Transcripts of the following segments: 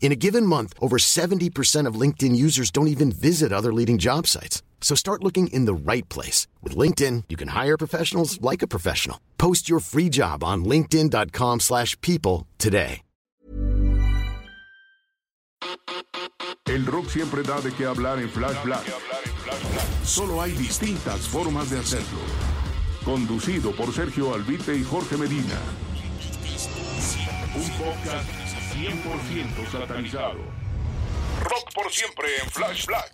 In a given month, over 70% of LinkedIn users don't even visit other leading job sites. So start looking in the right place. With LinkedIn, you can hire professionals like a professional. Post your free job on linkedin.com slash people today. El rock siempre da de qué hablar en Flash Black. Solo hay distintas formas de hacerlo. Conducido por Sergio Albite y Jorge Medina. Un podcast 100% satanizado. Rock por siempre en Flash Black.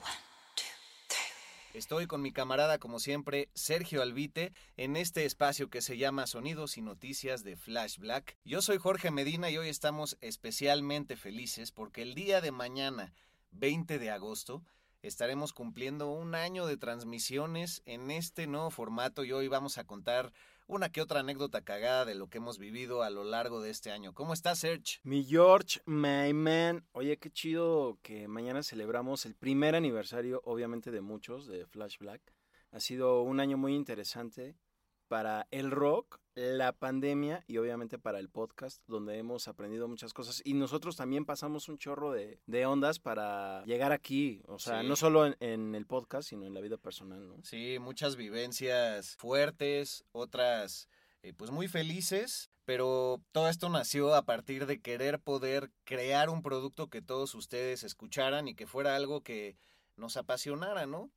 Estoy con mi camarada, como siempre, Sergio Albite, en este espacio que se llama Sonidos y Noticias de Flash Black. Yo soy Jorge Medina y hoy estamos especialmente felices porque el día de mañana, 20 de agosto, estaremos cumpliendo un año de transmisiones en este nuevo formato y hoy vamos a contar una que otra anécdota cagada de lo que hemos vivido a lo largo de este año. ¿Cómo estás, Serge? Mi George, my man. Oye, qué chido que mañana celebramos el primer aniversario, obviamente de muchos, de Flash Black. Ha sido un año muy interesante para el rock, la pandemia y obviamente para el podcast, donde hemos aprendido muchas cosas. Y nosotros también pasamos un chorro de, de ondas para llegar aquí. O sea, Sí. no solo en, en el podcast, sino en la vida personal, ¿no? Sí, muchas vivencias fuertes, otras eh, pues muy felices, pero todo esto nació a partir de querer poder crear un producto que todos ustedes escucharan y que fuera algo que nos apasionara, ¿no?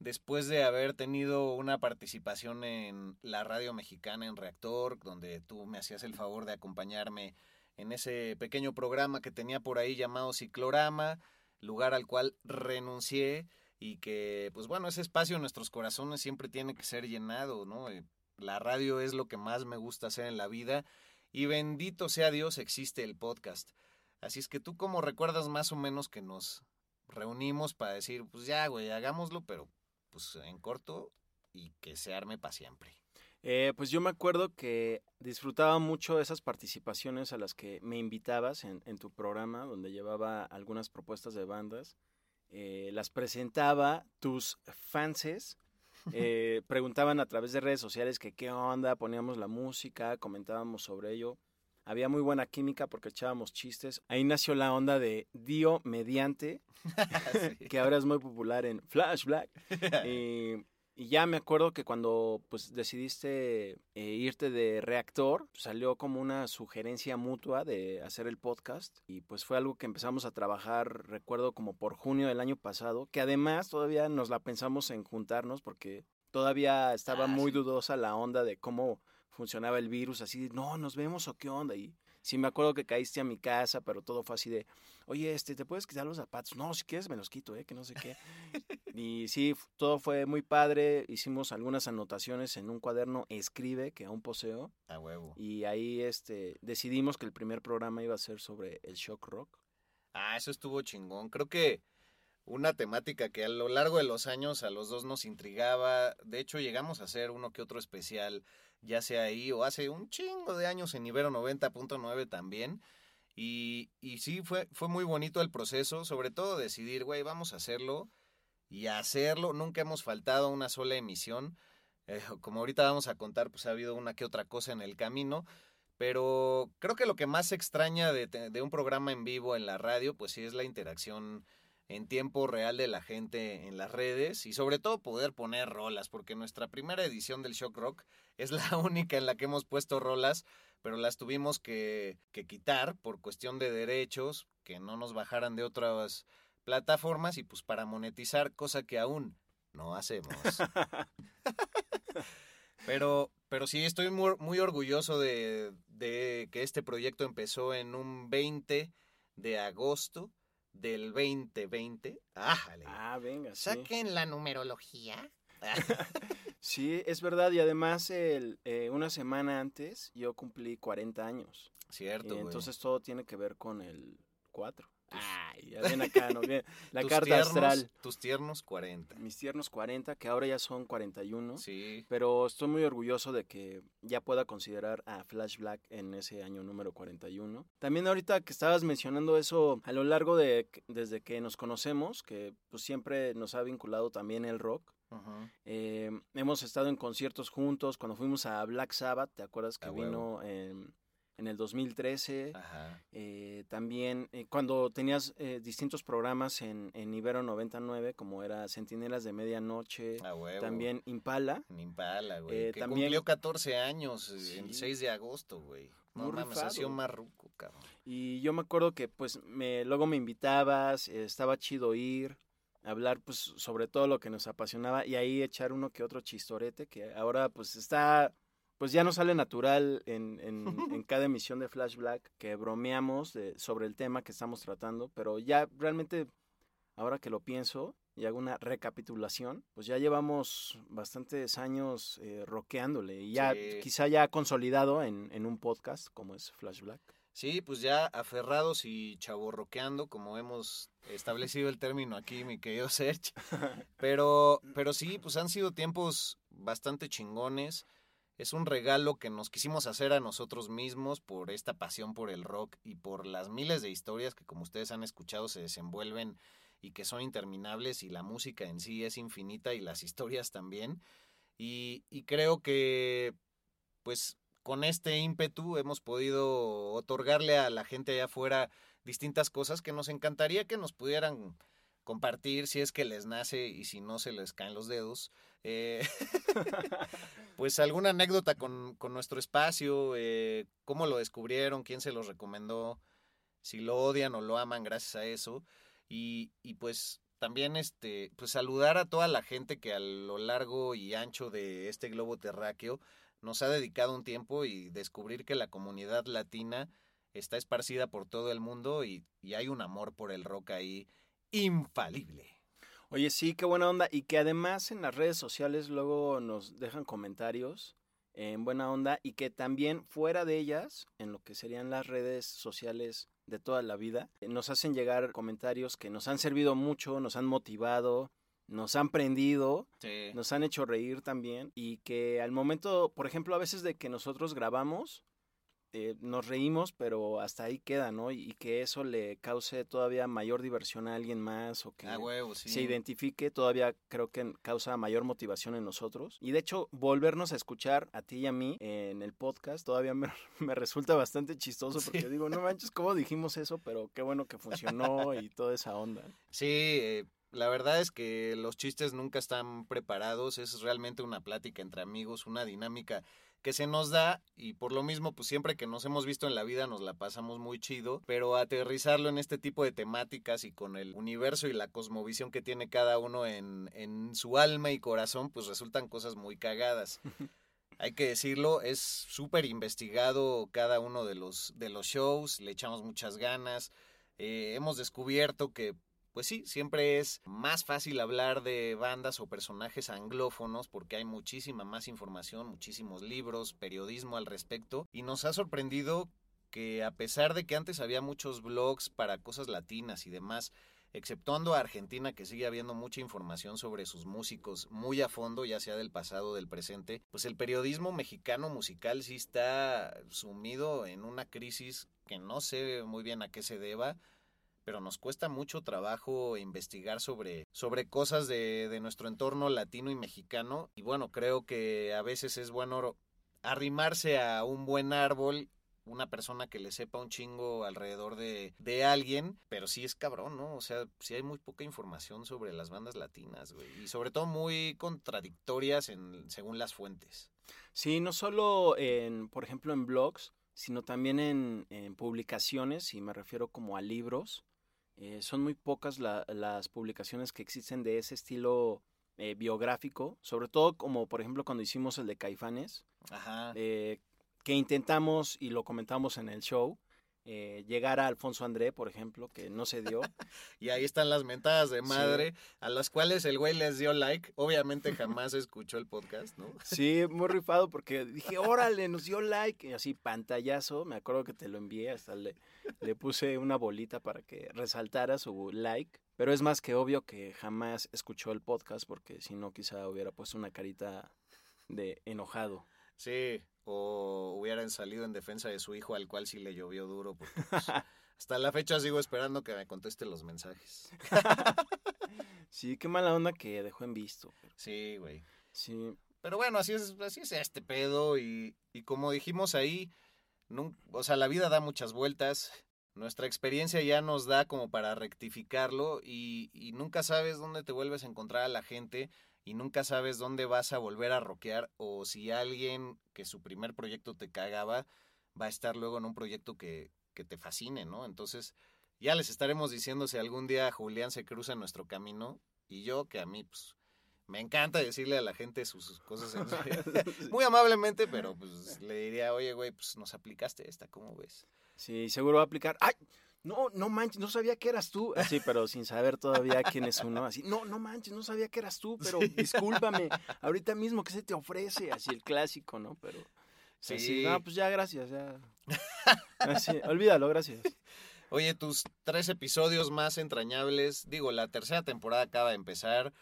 Después de haber tenido una participación en la radio mexicana en Reactor, donde tú me hacías el favor de acompañarme en ese pequeño programa que tenía por ahí llamado Ciclorama, lugar al cual renuncié y que, pues bueno, ese espacio en nuestros corazones siempre tiene que ser llenado, ¿no? Eh, La radio es lo que más me gusta hacer en la vida y bendito sea Dios existe el podcast. Así es que tú como recuerdas más o menos que nos reunimos para decir, pues ya, güey, hagámoslo, pero pues en corto y que se arme para siempre. Eh, pues yo me acuerdo que disfrutaba mucho esas participaciones a las que me invitabas en, en tu programa, donde llevaba algunas propuestas de bandas. Eh, las presentaba, tus fanses eh, preguntaban a través de redes sociales que qué onda, poníamos la música, comentábamos sobre ello. Había muy buena química porque echábamos chistes. Ahí nació la onda de Dio Mediante, que ahora es muy popular en Flash Black. Y, y ya me acuerdo que cuando pues decidiste eh, irte de reactor, salió como una sugerencia mutua de hacer el podcast y pues fue algo que empezamos a trabajar, recuerdo como por junio del año pasado, que además todavía nos la pensamos en juntarnos porque todavía estaba Ah, muy sí. dudosa la onda de cómo funcionaba el virus, así de, no, nos vemos o qué onda y sí me acuerdo que caíste a mi casa, pero todo fue así de, oye, este, ¿te puedes quitar los zapatos? No, si quieres me los quito, eh, que no sé qué. Y sí, todo fue muy padre. Hicimos algunas anotaciones en un cuaderno Escribe, que aún poseo. A huevo. Y ahí este, decidimos que el primer programa iba a ser sobre el shock rock. Ah, eso estuvo chingón. Creo que una temática que a lo largo de los años a los dos nos intrigaba. De hecho, llegamos a hacer uno que otro especial, ya sea ahí o hace un chingo de años en Ibero 90.9 también. Y, y sí, fue, fue muy bonito el proceso, sobre todo decidir, güey, vamos a hacerlo y hacerlo. Nunca hemos faltado una sola emisión. Eh, como ahorita vamos a contar, pues ha habido una que otra cosa en el camino. Pero creo que lo que más extraña de, de un programa en vivo en la radio, pues sí es la interacción en tiempo real de la gente en las redes y sobre todo poder poner rolas, porque nuestra primera edición del Shock Rock es la única en la que hemos puesto rolas, pero las tuvimos que, que quitar por cuestión de derechos, que no nos bajaran de otras plataformas y pues para monetizar, cosa que aún no hacemos. Pero pero sí, estoy muy, muy orgulloso de, de que este proyecto empezó en un 20 de agosto del 2020. ¡Ájale! Ah, venga, sí. Saquen la numerología. Sí, es verdad. Y además, el, eh, una semana antes yo cumplí 40 años. Cierto, güey. entonces todo tiene que ver con el 4. Ay, Ya ven acá, ¿no? Bien, La tus carta tiernos, astral. Tus tiernos 40. Mis tiernos 40, que ahora ya son 41. Sí. Pero estoy muy orgulloso de que ya pueda considerar a Flash Black en ese año número 41. También ahorita que estabas mencionando eso, a lo largo de desde que nos conocemos, que pues siempre nos ha vinculado también el rock. Ujú. eh, hemos estado en conciertos juntos. Cuando fuimos a Black Sabbath, ¿te acuerdas que A huevo. vino en, en el 2013? Ajá. Eh, también eh, cuando tenías eh, distintos programas en, en Ibero 99, como era Centinelas de Medianoche, huevo. también Impala. En Impala, güey. Eh, que también- cumplió 14 años eh, Sí. el 6 de agosto, güey. No mames, ha sido rifado. más ruco, cabrón. Y yo me acuerdo que pues me, luego me invitabas, eh, estaba chido ir, hablar pues sobre todo lo que nos apasionaba y ahí echar uno que otro chistorete que ahora pues está, pues ya no sale natural en, en, en cada emisión de Flash Black que bromeamos de- sobre el tema que estamos tratando, pero ya realmente ahora que lo pienso y hago una recapitulación, pues ya llevamos bastantes años eh, rockeándole y ya Sí. quizá ya consolidado en, en un podcast como es Flash Black. Sí, pues ya aferrados y chaborroqueando, como hemos establecido el término aquí, mi querido Serge. Pero, pero sí, pues han sido tiempos bastante chingones. Es un regalo que nos quisimos hacer a nosotros mismos por esta pasión por el rock y por las miles de historias que, como ustedes han escuchado, se desenvuelven y que son interminables y la música en sí es infinita y las historias también. Y, creo que, pues, con este ímpetu hemos podido otorgarle a la gente allá afuera distintas cosas que nos encantaría que nos pudieran compartir si es que les nace y si no se les caen los dedos. Eh, pues alguna anécdota con, con nuestro espacio, eh, cómo lo descubrieron, quién se los recomendó, si lo odian o lo aman gracias a eso. Y, y pues también este, pues saludar a toda la gente que a lo largo y ancho de este globo terráqueo nos ha dedicado un tiempo y descubrir que la comunidad latina está esparcida por todo el mundo y, y hay un amor por el rock ahí infalible. Oye, sí, qué buena onda. Y que además en las redes sociales luego nos dejan comentarios en buena onda y que también fuera de ellas, en lo que serían las redes sociales de toda la vida, nos hacen llegar comentarios que nos han servido mucho, nos han motivado, nos han prendido, Sí. nos han hecho reír también y que al momento, por ejemplo, a veces de que nosotros grabamos, eh, nos reímos, pero hasta ahí queda, ¿no? Y, y que eso le cause todavía mayor diversión a alguien más o que A huevo, sí. se identifique, todavía creo que causa mayor motivación en nosotros. Y de hecho, volvernos a escuchar a ti y a mí en el podcast todavía me, me resulta bastante chistoso porque digo, no manches, ¿cómo dijimos eso? Pero qué bueno que funcionó y toda esa onda. Sí, eh, la verdad es que los chistes nunca están preparados, es realmente una plática entre amigos, una dinámica que se nos da y por lo mismo pues siempre que nos hemos visto en la vida nos la pasamos muy chido, pero aterrizarlo en este tipo de temáticas y con el universo y la cosmovisión que tiene cada uno en, en su alma y corazón pues resultan cosas muy cagadas. Hay que decirlo, es súper investigado cada uno de los, de los shows, le echamos muchas ganas. Eh, hemos descubierto que pues sí, siempre es más fácil hablar de bandas o personajes anglófonos porque hay muchísima más información, muchísimos libros, periodismo al respecto y nos ha sorprendido que a pesar de que antes había muchos blogs para cosas latinas y demás, exceptuando a Argentina que sigue habiendo mucha información sobre sus músicos muy a fondo, ya sea del pasado o del presente, pues el periodismo mexicano musical sí está sumido en una crisis que no sé muy bien a qué se deba, pero nos cuesta mucho trabajo investigar sobre, sobre cosas de, de, nuestro entorno latino y mexicano. Y bueno, creo que a veces es bueno arrimarse a un buen árbol, una persona que le sepa un chingo alrededor de, de alguien, pero sí es cabrón, ¿no? O sea, sí hay muy poca información sobre las bandas latinas, güey. Y sobre todo muy contradictorias en, según las fuentes. Sí, no solo en, por ejemplo, en blogs, sino también en, en publicaciones, y me refiero como a libros. Eh, son muy pocas la, las publicaciones que existen de ese estilo eh, biográfico, sobre todo como por ejemplo cuando hicimos el de Caifanes, Ajá. eh, que intentamos y lo comentamos en el show, eh, llegar a Alfonso André, por ejemplo, que no se dio. Y ahí están las mentadas de madre, a las cuales el güey les dio like. Obviamente jamás escuchó el podcast, ¿no? Sí, muy rifado porque dije, órale, nos dio like. Y así, pantallazo, me acuerdo que te lo envié, hasta le, le puse una bolita para que resaltara su like. Pero es más que obvio que jamás escuchó el podcast porque si no quizá hubiera puesto una carita de enojado. Sí, o hubieran salido en defensa de su hijo al cual sí le llovió duro. Porque, pues, hasta la fecha sigo esperando que me conteste los mensajes. Sí, qué mala onda que dejó en visto. Sí, güey. Sí, Pero bueno, así es, así es este pedo y, y como dijimos ahí, o sea, la vida da muchas vueltas, nuestra experiencia ya nos da como para rectificarlo y, y nunca sabes dónde te vuelves a encontrar a la gente y nunca sabes dónde vas a volver a rockear o si alguien que su primer proyecto te cagaba va a estar luego en un proyecto que, que te fascine, ¿no? Entonces ya les estaremos diciendo si algún día Julián se cruza en nuestro camino y yo que a mí pues me encanta decirle a la gente sus, cosas en muy amablemente, pero pues le diría, oye, güey, pues nos aplicaste esta, ¿cómo ves? sí, seguro va a aplicar. ¡Ay! No, no manches, no sabía que eras tú. Así, pero sin saber todavía quién es uno. Así, no, no manches, no sabía que eras tú, pero discúlpame. Ahorita mismo, ¿qué se te ofrece? Así el clásico, ¿no? Pero. Sí. Sí. no, pues ya, gracias, ya. Así, olvídalo, gracias. Oye, tus tres episodios más entrañables, digo, la tercera temporada acaba de empezar,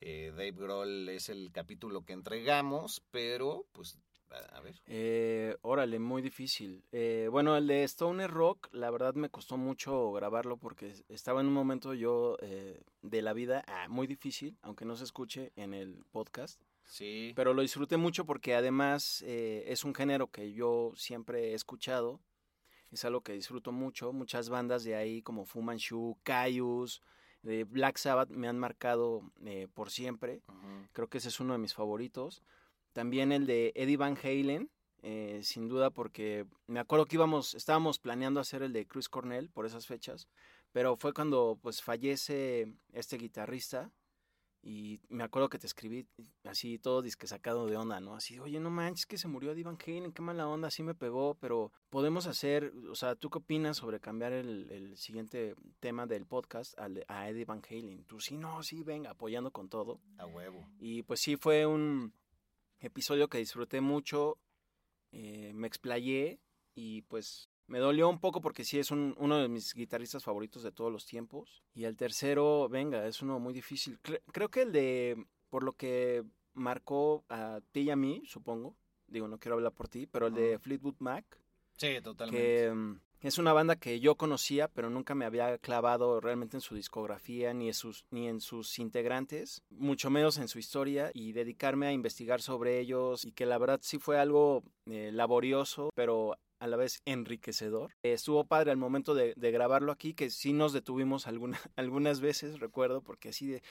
eh, Dave Grohl es el capítulo que entregamos, pero pues, a, ver. Eh, órale, muy difícil. Eh, bueno, el de Stoner Rock, la verdad me costó mucho grabarlo porque estaba en un momento yo eh, de la vida ah, muy difícil, aunque no se escuche en el podcast. Sí, Pero lo disfruté mucho porque además eh, es un género que yo siempre he escuchado. Es algo que disfruto mucho. Muchas bandas de ahí como Fu Manchu, Caius, de Black Sabbath me han marcado eh, por siempre. Creo que ese es uno de mis favoritos. También el de Eddie Van Halen, eh, sin duda porque me acuerdo que íbamos, estábamos planeando hacer el de Chris Cornell por esas fechas, pero fue cuando pues fallece este guitarrista y me acuerdo que te escribí así todo disque sacado de onda, ¿no? Así, oye, no manches que se murió Eddie Van Halen, qué mala onda, así me pegó, pero podemos hacer, o sea, ¿tú qué opinas sobre cambiar el, el siguiente tema del podcast al a Eddie Van Halen? Tú sí, no, sí, venga, apoyando con todo. a huevo. Y pues sí, fue un episodio que disfruté mucho, eh, me explayé y pues me dolió un poco porque sí es un- uno de mis guitarristas favoritos de todos los tiempos. Y el tercero, venga, es uno muy difícil. Cre- creo que el de, por lo que marcó a ti y a mí, supongo, digo, no quiero hablar por ti, pero el de. Fleetwood Mac, Sí, totalmente. que mm, es una banda que yo conocía, pero nunca me había clavado realmente en su discografía ni en sus, ni en sus integrantes, mucho menos en su historia, y dedicarme a investigar sobre ellos, y que la verdad sí fue algo eh, laborioso, pero a la vez enriquecedor. Estuvo padre al momento de, grabarlo aquí, que sí nos detuvimos alguna, algunas veces, recuerdo, porque así de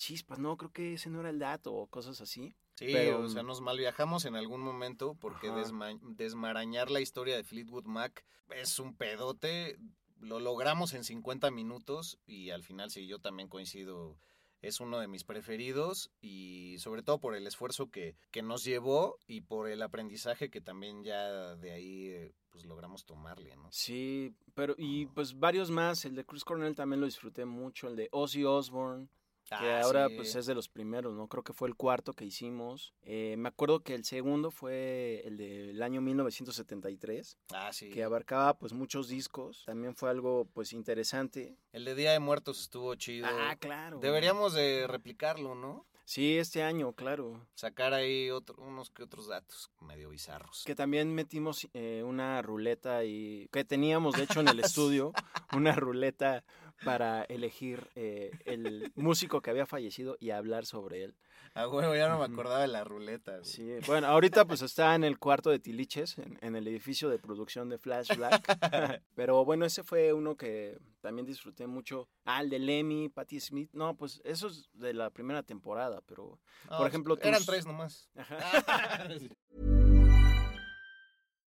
chispas, no, creo que ese no era el dato, o cosas así. Sí, pero- o sea, nos malviajamos en algún momento porque desma- desmarañar la historia de Fleetwood Mac es un pedote. Lo logramos en 50 minutos y al final sí, yo también coincido. Es uno de mis preferidos y sobre todo por el esfuerzo que, que nos llevó y por el aprendizaje que también ya de ahí pues logramos tomarle, ¿no? Sí, pero y pues varios más, el de Chris Cornell también lo disfruté mucho, el de Ozzy Osbourne, que Ah, ahora sí. pues es de los primeros, ¿no? Creo que fue el cuarto que hicimos. Eh, me acuerdo que el segundo fue el del año 1973, Ah, sí. que abarcaba pues muchos discos. También fue algo pues interesante. El de Día de Muertos estuvo chido. Ah, claro. Deberíamos de replicarlo, ¿no? Sí, este año, claro. Sacar ahí otro- unos que otros datos medio bizarros. Que también metimos eh, una ruleta y que teníamos de hecho en el estudio una ruleta para elegir eh, el músico que había fallecido y hablar sobre él. Ah, huevo, ya no me acordaba de la ruleta. güey. Sí, bueno, ahorita pues está en el cuarto de Tiliches, en, en el edificio de producción de Flash Black. Pero bueno, ese fue uno que también disfruté mucho. Ah, el de Lemmy, Patti Smith. No, pues eso es de la primera temporada, pero... No, Por ejemplo, Eran tus- tres nomás. Ajá.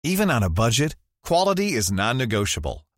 Even on a budget, quality is non-negotiable.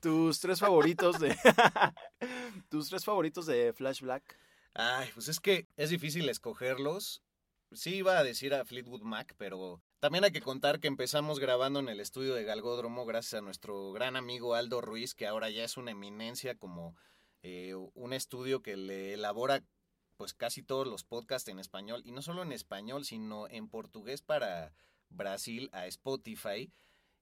Tus tres favoritos de. Tus tres favoritos de Flash Black. Ay, pues es que es difícil escogerlos. Sí iba a decir a Fleetwood Mac, pero también hay que contar que empezamos grabando en el estudio de Galgódromo gracias a nuestro gran amigo Aldo Ruiz, que ahora ya es una eminencia como eh, un estudio que le elabora pues casi todos los podcasts en español, y no solo en español, sino en portugués para Brasil a Spotify.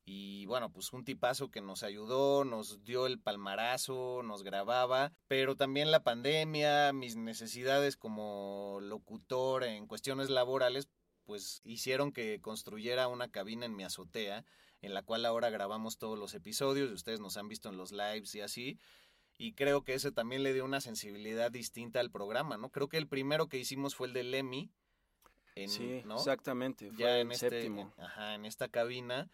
Y bueno, pues un tipazo que nos ayudó, nos dio el palmarazo, nos grababa, pero también la pandemia, mis necesidades como locutor en cuestiones laborales, pues hicieron que construyera una cabina en mi azotea, en la cual ahora grabamos todos los episodios, y ustedes nos han visto en los lives y así. Y creo que ese también le dio una sensibilidad distinta al programa, ¿no? Creo que el primero que hicimos fue el de Lemmy. En, sí, ¿no? exactamente. Fue ya el en este, séptimo. ajá, en esta cabina.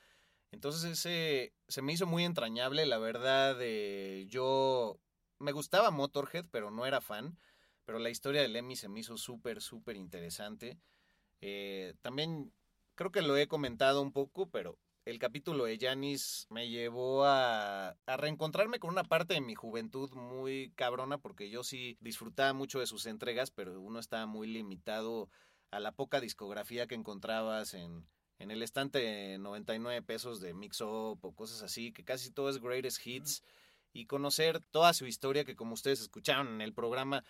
Entonces ese se me hizo muy entrañable, la verdad. eh, yo me gustaba Motorhead, pero no era fan. Pero la historia de Lemmy se me hizo súper, súper interesante. Eh, también creo que lo he comentado un poco, pero el capítulo de Janis me llevó a, a reencontrarme con una parte de mi juventud muy cabrona, porque yo sí disfrutaba mucho de sus entregas, pero uno estaba muy limitado a la poca discografía que encontrabas en, en el estante de 99 pesos de Mix Up o cosas así, que casi todo es greatest hits, y conocer toda su historia que como ustedes escucharon en el programa,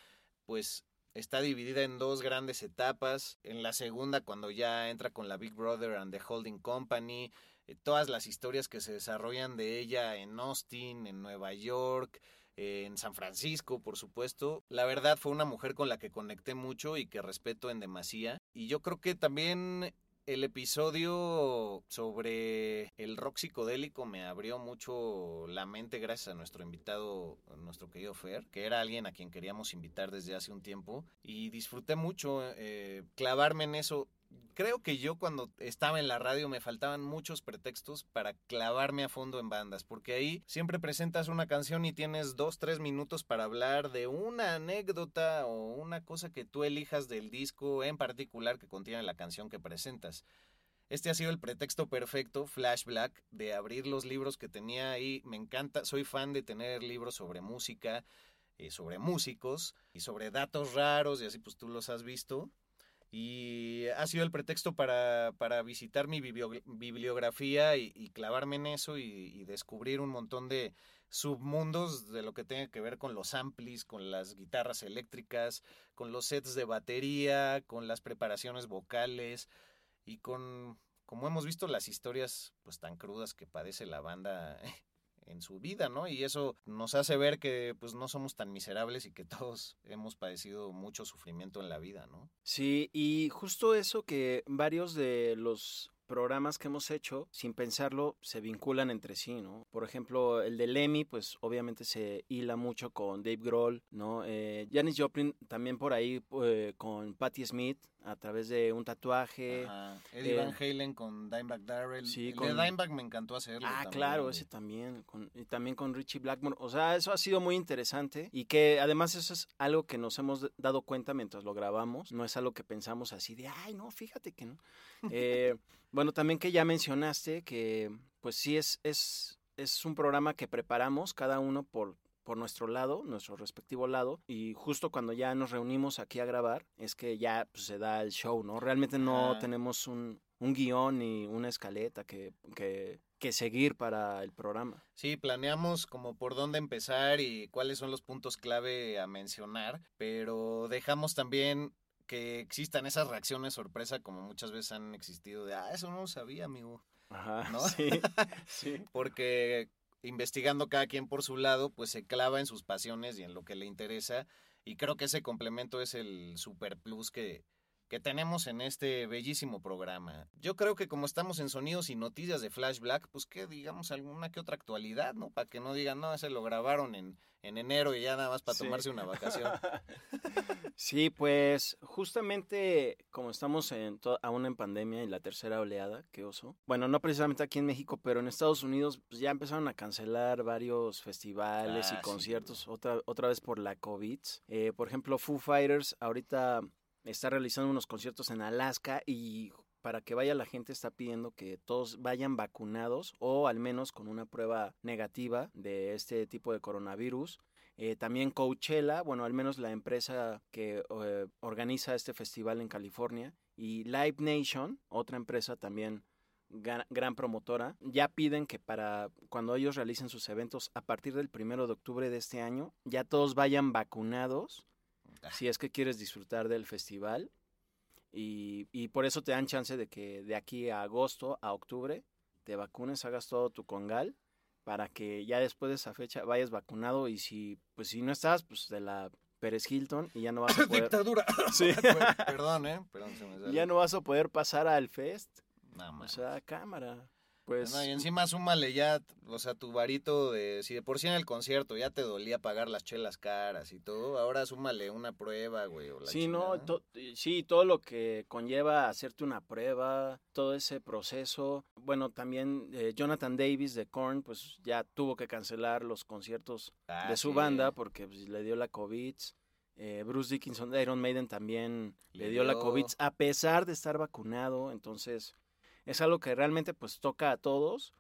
pues está dividida en dos grandes etapas. En la segunda, cuando ya entra con la Big Brother and the Holding Company, eh, todas las historias que se desarrollan de ella en Austin, en Nueva York, eh, en San Francisco, por supuesto. La verdad fue una mujer con la que conecté mucho y que respeto en demasía. Y yo creo que también el episodio sobre el rock psicodélico me abrió mucho la mente gracias a nuestro invitado, nuestro querido Fer, que era alguien a quien queríamos invitar desde hace un tiempo. Y disfruté mucho eh, clavarme en eso. Creo que yo cuando estaba en la radio me faltaban muchos pretextos para clavarme a fondo en bandas, porque ahí siempre presentas una canción y tienes dos, tres minutos para hablar de una anécdota o una cosa que tú elijas del disco en particular que contiene la canción que presentas. Este ha sido el pretexto perfecto, Flash Black, de abrir los libros que tenía ahí. Me encanta, soy fan de tener libros sobre música, eh, sobre músicos y sobre datos raros y así pues tú los has visto. Y ha sido el pretexto para, para visitar mi biblio- bibliografía y, y clavarme en eso y, y descubrir un montón de submundos de lo que tenga que ver con los amplis, con las guitarras eléctricas, con los sets de batería, con las preparaciones vocales y con, como hemos visto, las historias pues tan crudas que padece la banda en su vida, ¿no? Y eso nos hace ver que pues no somos tan miserables y que todos hemos padecido mucho sufrimiento en la vida, ¿no? Sí, y justo eso que varios de los programas que hemos hecho, sin pensarlo, se vinculan entre sí, ¿no? Por ejemplo, el de Lemmy, pues obviamente se hila mucho con Dave Grohl, ¿no? Eh, Janis Joplin también por ahí eh, con Patti Smith a través de un tatuaje. Ajá. Eddie eh, Van Halen con Dimebag Darrell. sí, el con- de Dimebag me encantó hacerlo. Ah, también, claro, ese también. con- y también con Richie Blackmore. O sea, eso ha sido muy interesante. Y que además eso es algo que nos hemos dado cuenta mientras lo grabamos. No es algo que pensamos así de, ay, no, fíjate que no. Eh, bueno, también que ya mencionaste que, pues sí, es, es, es un programa que preparamos cada uno por por nuestro lado, nuestro respectivo lado, y justo cuando ya nos reunimos aquí a grabar, es que ya pues, se da el show, ¿no? Realmente no tenemos un, un guion y una escaleta que, que, que seguir para el programa. Sí, planeamos como por dónde empezar y cuáles son los puntos clave a mencionar, pero dejamos también que existan esas reacciones sorpresa como muchas veces han existido de, ah, eso no lo sabía, amigo. Ajá, ¿No? sí, sí. Porque investigando cada quien por su lado, pues se clava en sus pasiones y en lo que le interesa. Y creo que ese complemento es el super plus que, que tenemos en este bellísimo programa. Yo creo que como estamos en sonidos y noticias de Flash Black, pues que digamos alguna que otra actualidad, ¿no? Para que no digan, no, ese lo grabaron en, en enero y ya nada más para Sí. tomarse una vacación. Sí, pues justamente como estamos en aún en pandemia y la tercera oleada, qué oso. Bueno, no precisamente aquí en México, pero en Estados Unidos pues, ya empezaron a cancelar varios festivales Ah, y sí, conciertos otra otra vez por la COVID. Eh, por ejemplo, Foo Fighters ahorita está realizando unos conciertos en Alaska y para que vaya la gente está pidiendo que todos vayan vacunados o al menos con una prueba negativa de este tipo de coronavirus. Eh, también Coachella, bueno, al menos la empresa que eh, organiza este festival en California, y Live Nation, otra empresa también gran, gran promotora, ya piden que para cuando ellos realicen sus eventos a partir del primero de octubre de este año, ya todos vayan vacunados, si es que quieres disfrutar del festival. Y, y por eso te dan chance de que de aquí a agosto, a octubre, te vacunes, hagas todo tu congal para que ya después de esa fecha vayas vacunado y si pues si no estás pues de la Pérez Hilton y ya no vas a poder Dictadura. Sí. Perdón, ¿eh? Perdón, se me sale. ya no vas a poder pasar al fest No, o man. sea cámara pues No, y encima súmale ya, o sea, tu varito de, si de por sí en el concierto ya te dolía pagar las chelas caras y todo, ahora súmale una prueba, güey, o la sí no to- sí todo lo que conlleva hacerte una prueba todo ese proceso bueno también eh, Jonathan Davis de Korn pues ya tuvo que cancelar los conciertos Ah, de su sí. banda porque pues, le dio la COVID. Eh, Bruce Dickinson de Iron Maiden también le, Le dio, la. COVID a pesar de estar vacunado. Entonces es algo que realmente pues toca a todos.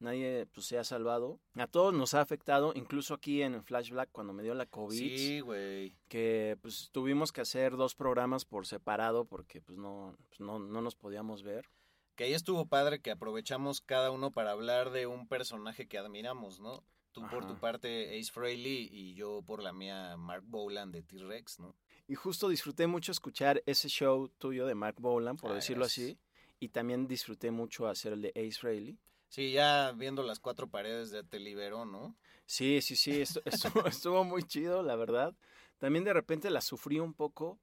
Nadie pues se ha salvado. A todos nos ha afectado, incluso aquí en Flash Black cuando me dio la COVID. Sí, güey. Que pues tuvimos que hacer dos programas por separado porque pues no, pues, no, no nos podíamos ver. Que ahí estuvo padre que aprovechamos cada uno para hablar de un personaje que admiramos, ¿no? Tú por tu parte Ace Frehley y yo por la mía Mark Bolan de T-Rex, ¿no? Y justo disfruté mucho escuchar ese show tuyo de Mark Bolan, por Ah, decirlo así. Y también disfruté mucho hacer el de Ace Frehley. Sí, ya viendo las cuatro paredes de Te Liberó, ¿no? Sí, sí, sí, estu- estuvo, estuvo muy chido, la verdad. También de repente la sufrí un poco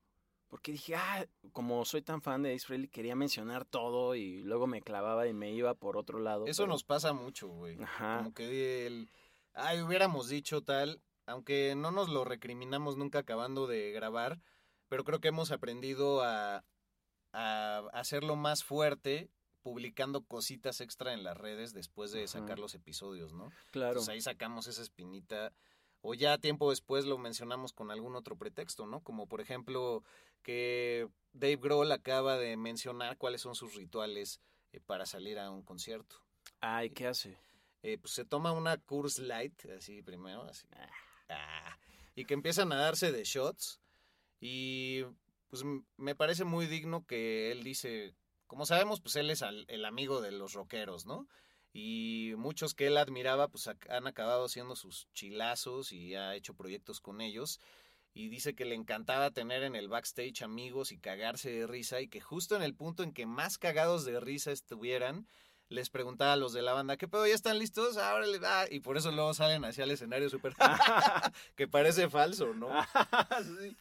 porque dije, ah, como soy tan fan de Ace Frehley, quería mencionar todo y luego me clavaba y me iba por otro lado. Eso pero- nos pasa mucho, güey. Ajá. Como que el, ay, hubiéramos dicho tal, aunque no nos lo recriminamos nunca acabando de grabar, pero creo que hemos aprendido a, a hacerlo más fuerte publicando cositas extra en las redes después de Ajá. sacar los episodios, ¿no? Claro. Entonces ahí sacamos esa espinita. O ya tiempo después lo mencionamos con algún otro pretexto, ¿no? Como por ejemplo que Dave Grohl acaba de mencionar cuáles son sus rituales eh, para salir a un concierto. Ay, ¿qué hace? Eh, pues se toma una Coors Light, así primero, así. Ah, y que empiezan a darse de shots. Y pues me parece muy digno que él dice, como sabemos, pues él es el amigo de los rockeros, ¿no? Y muchos que él admiraba, pues han acabado siendo sus chilazos y ha hecho proyectos con ellos. Y dice que le encantaba tener en el backstage amigos y cagarse de risa y que justo en el punto en que más cagados de risa estuvieran, les preguntaba a los de la banda, ¿qué pedo? ¿Ya están listos? Ahora va. Y por eso luego salen hacia el escenario súper... que parece falso, ¿no? Sí.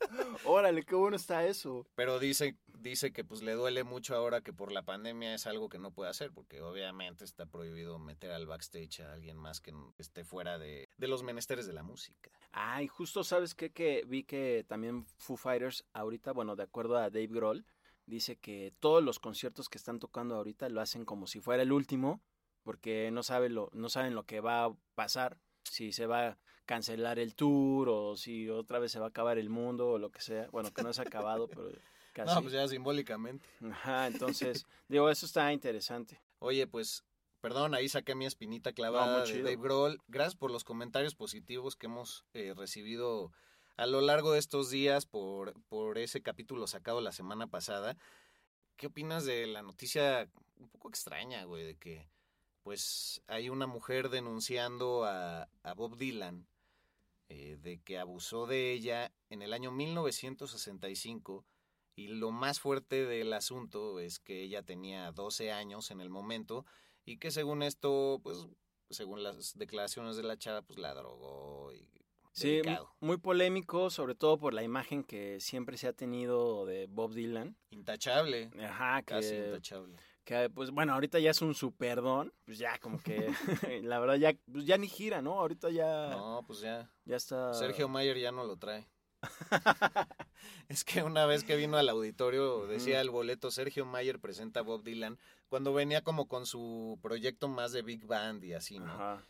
Órale, qué bueno está eso. Pero dice, dice que pues le duele mucho ahora que por la pandemia es algo que no puede hacer, porque obviamente está prohibido meter al backstage a alguien más que esté fuera de, de los menesteres de la música. Ay, justo sabes qué? que vi que también Foo Fighters ahorita, bueno, de acuerdo a Dave Grohl, dice que todos los conciertos que están tocando ahorita lo hacen como si fuera el último, porque no sabe lo, no saben lo que va a pasar, si se va a cancelar el tour o si otra vez se va a acabar el mundo o lo que sea. Bueno, que no se ha acabado, pero casi. No, pues ya simbólicamente. Ajá, entonces, digo, eso está interesante. Oye, pues, perdón, ahí saqué mi espinita clavada muy de. Dave Grohl. Gracias por los comentarios positivos que hemos eh, recibido a lo largo de estos días por, por ese capítulo sacado la semana pasada. ¿qué opinas de la noticia un poco extraña, güey, de que pues hay una mujer denunciando a, a Bob Dylan eh, de que abusó de ella en el año 1965 y lo más fuerte del asunto es que ella tenía 12 años en el momento y que según esto, pues según las declaraciones de la chava, pues la drogó y Sí, delicado. muy polémico, sobre todo por la imagen que siempre se ha tenido de Bob Dylan. Intachable. Ajá, Casi que, intachable. que, pues bueno, ahorita ya es un superdón, pues ya como que la verdad ya pues ya ni gira, ¿no? Ahorita ya No, pues ya. ya está Sergio Mayer ya no lo trae. es que una vez que vino al auditorio decía el boleto Sergio Mayer presenta a Bob Dylan cuando venía como con su proyecto más de Big Band y así, ¿no? Ajá.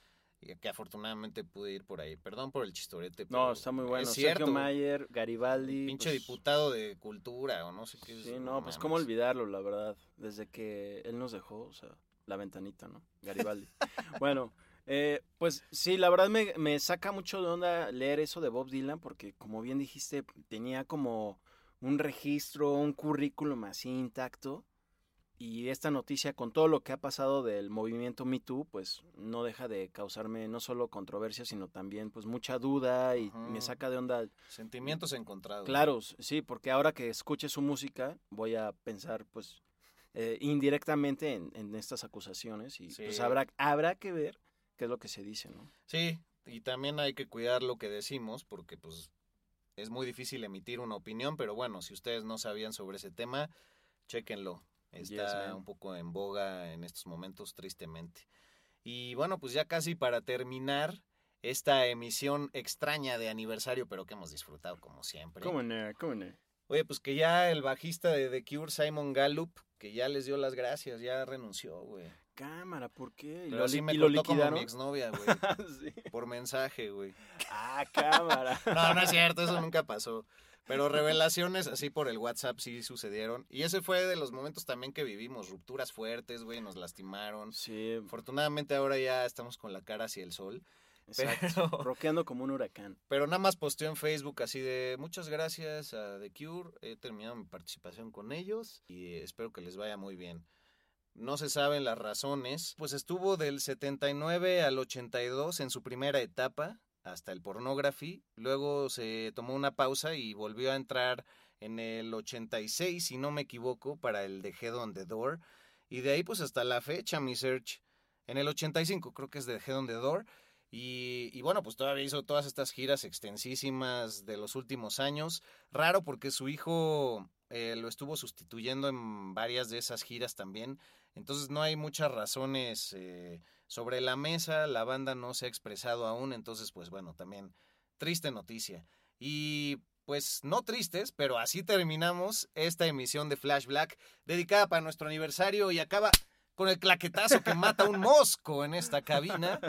Y que afortunadamente pude ir por ahí. Perdón por el chistorete. No, está muy bueno. Es cierto. Sergio Mayer, Garibaldi. Pinche pues, diputado de cultura o no sé qué. es, Sí, no, pues cómo olvidarlo, la verdad. Desde que él nos dejó, o sea, la ventanita, ¿no? Garibaldi. bueno, eh, pues sí, la verdad me, me saca mucho de onda leer eso de Bob Dylan, porque como bien dijiste, tenía como un registro, un currículum así intacto. Y esta noticia, con todo lo que ha pasado del movimiento Me Too, pues no deja de causarme no solo controversia, sino también pues mucha duda y me saca de onda Sentimientos encontrados. Claro, sí, porque ahora que escuche su música voy a pensar, pues, eh, indirectamente en, en estas acusaciones y pues habrá, habrá que ver qué es lo que se dice, ¿no? Sí, y también hay que cuidar lo que decimos porque pues es muy difícil emitir una opinión, pero bueno, si ustedes no sabían sobre ese tema, chéquenlo. Yes, Está man. un poco en boga en estos momentos, tristemente. Y bueno, pues ya casi para terminar esta emisión extraña de aniversario, pero que hemos disfrutado como siempre. ¿Cómo no? ¿Cómo no? Oye, pues que ya el bajista de The Cure, Simon Gallup, que ya les dio las gracias, ya renunció, güey. Cámara, ¿por qué? ¿Y Pero lo, sí me lo contó como liquidaron? mi exnovia, güey. Sí. por mensaje, güey. Ah, cámara. No, no es cierto, eso nunca pasó. Pero revelaciones así por el WhatsApp sí sucedieron. Y ese fue de los momentos también que vivimos. Rupturas fuertes, güey, nos lastimaron. Sí, Afortunadamente ahora ya estamos con la cara hacia el sol. exacto. Pero, Roqueando como un huracán. pero nada más posteó en Facebook así de muchas gracias a The Cure. He terminado mi participación con ellos y eh, espero que les vaya muy bien. No se saben las razones. Pues estuvo del 79 al 82 en su primera etapa, hasta el pornography. Luego se tomó una pausa y volvió a entrar en el 86, si no me equivoco, para el de Head on the Door. Y de ahí pues hasta la fecha, mi search. En el 85 creo que es de Head on the Door. Y, y bueno, pues todavía hizo todas estas giras extensísimas de los últimos años. Raro porque su hijo eh, lo estuvo sustituyendo en varias de esas giras también. Entonces no hay muchas razones eh, sobre la mesa. La banda no se ha expresado aún. Entonces, pues bueno, también triste noticia. Y pues no tristes, pero así terminamos esta emisión de Flash Black dedicada para nuestro aniversario y acaba con el claquetazo que mata un mosco en esta cabina.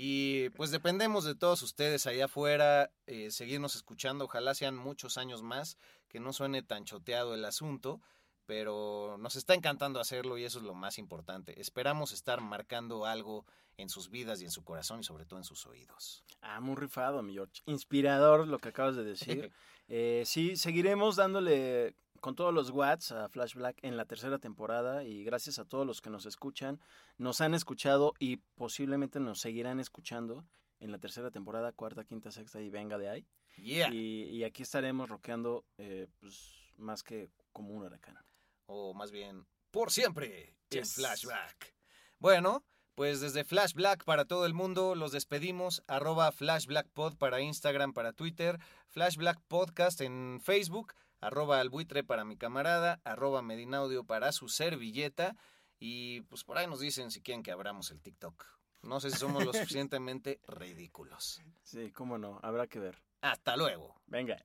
Y pues dependemos de todos ustedes allá afuera, eh, seguirnos escuchando, ojalá sean muchos años más, que no suene tan choteado el asunto, pero nos está encantando hacerlo y eso es lo más importante. Esperamos estar marcando algo en sus vidas y en su corazón y sobre todo en sus oídos. Ah, muy rifado, mi George. Inspirador lo que acabas de decir. Eh, sí, seguiremos dándole con todos los watts a Flash Black en la tercera temporada y gracias a todos los que nos escuchan, nos han escuchado y posiblemente nos seguirán escuchando en la tercera temporada, cuarta, quinta, sexta y venga de ahí. Yeah. Y, y aquí estaremos rockeando eh, pues, más que como un huracán. O más bien por siempre en. Flashback. Bueno, pues desde Flashback para todo el mundo los despedimos, arroba FlashBlackPod para Instagram, para Twitter, Flashback Podcast en Facebook, arroba albuitre para mi camarada, arroba Medinaudio para su servilleta y pues por ahí nos dicen si quieren que abramos el TikTok. No sé si somos lo suficientemente ridículos. Sí, cómo no, habrá que ver. Hasta luego. Venga.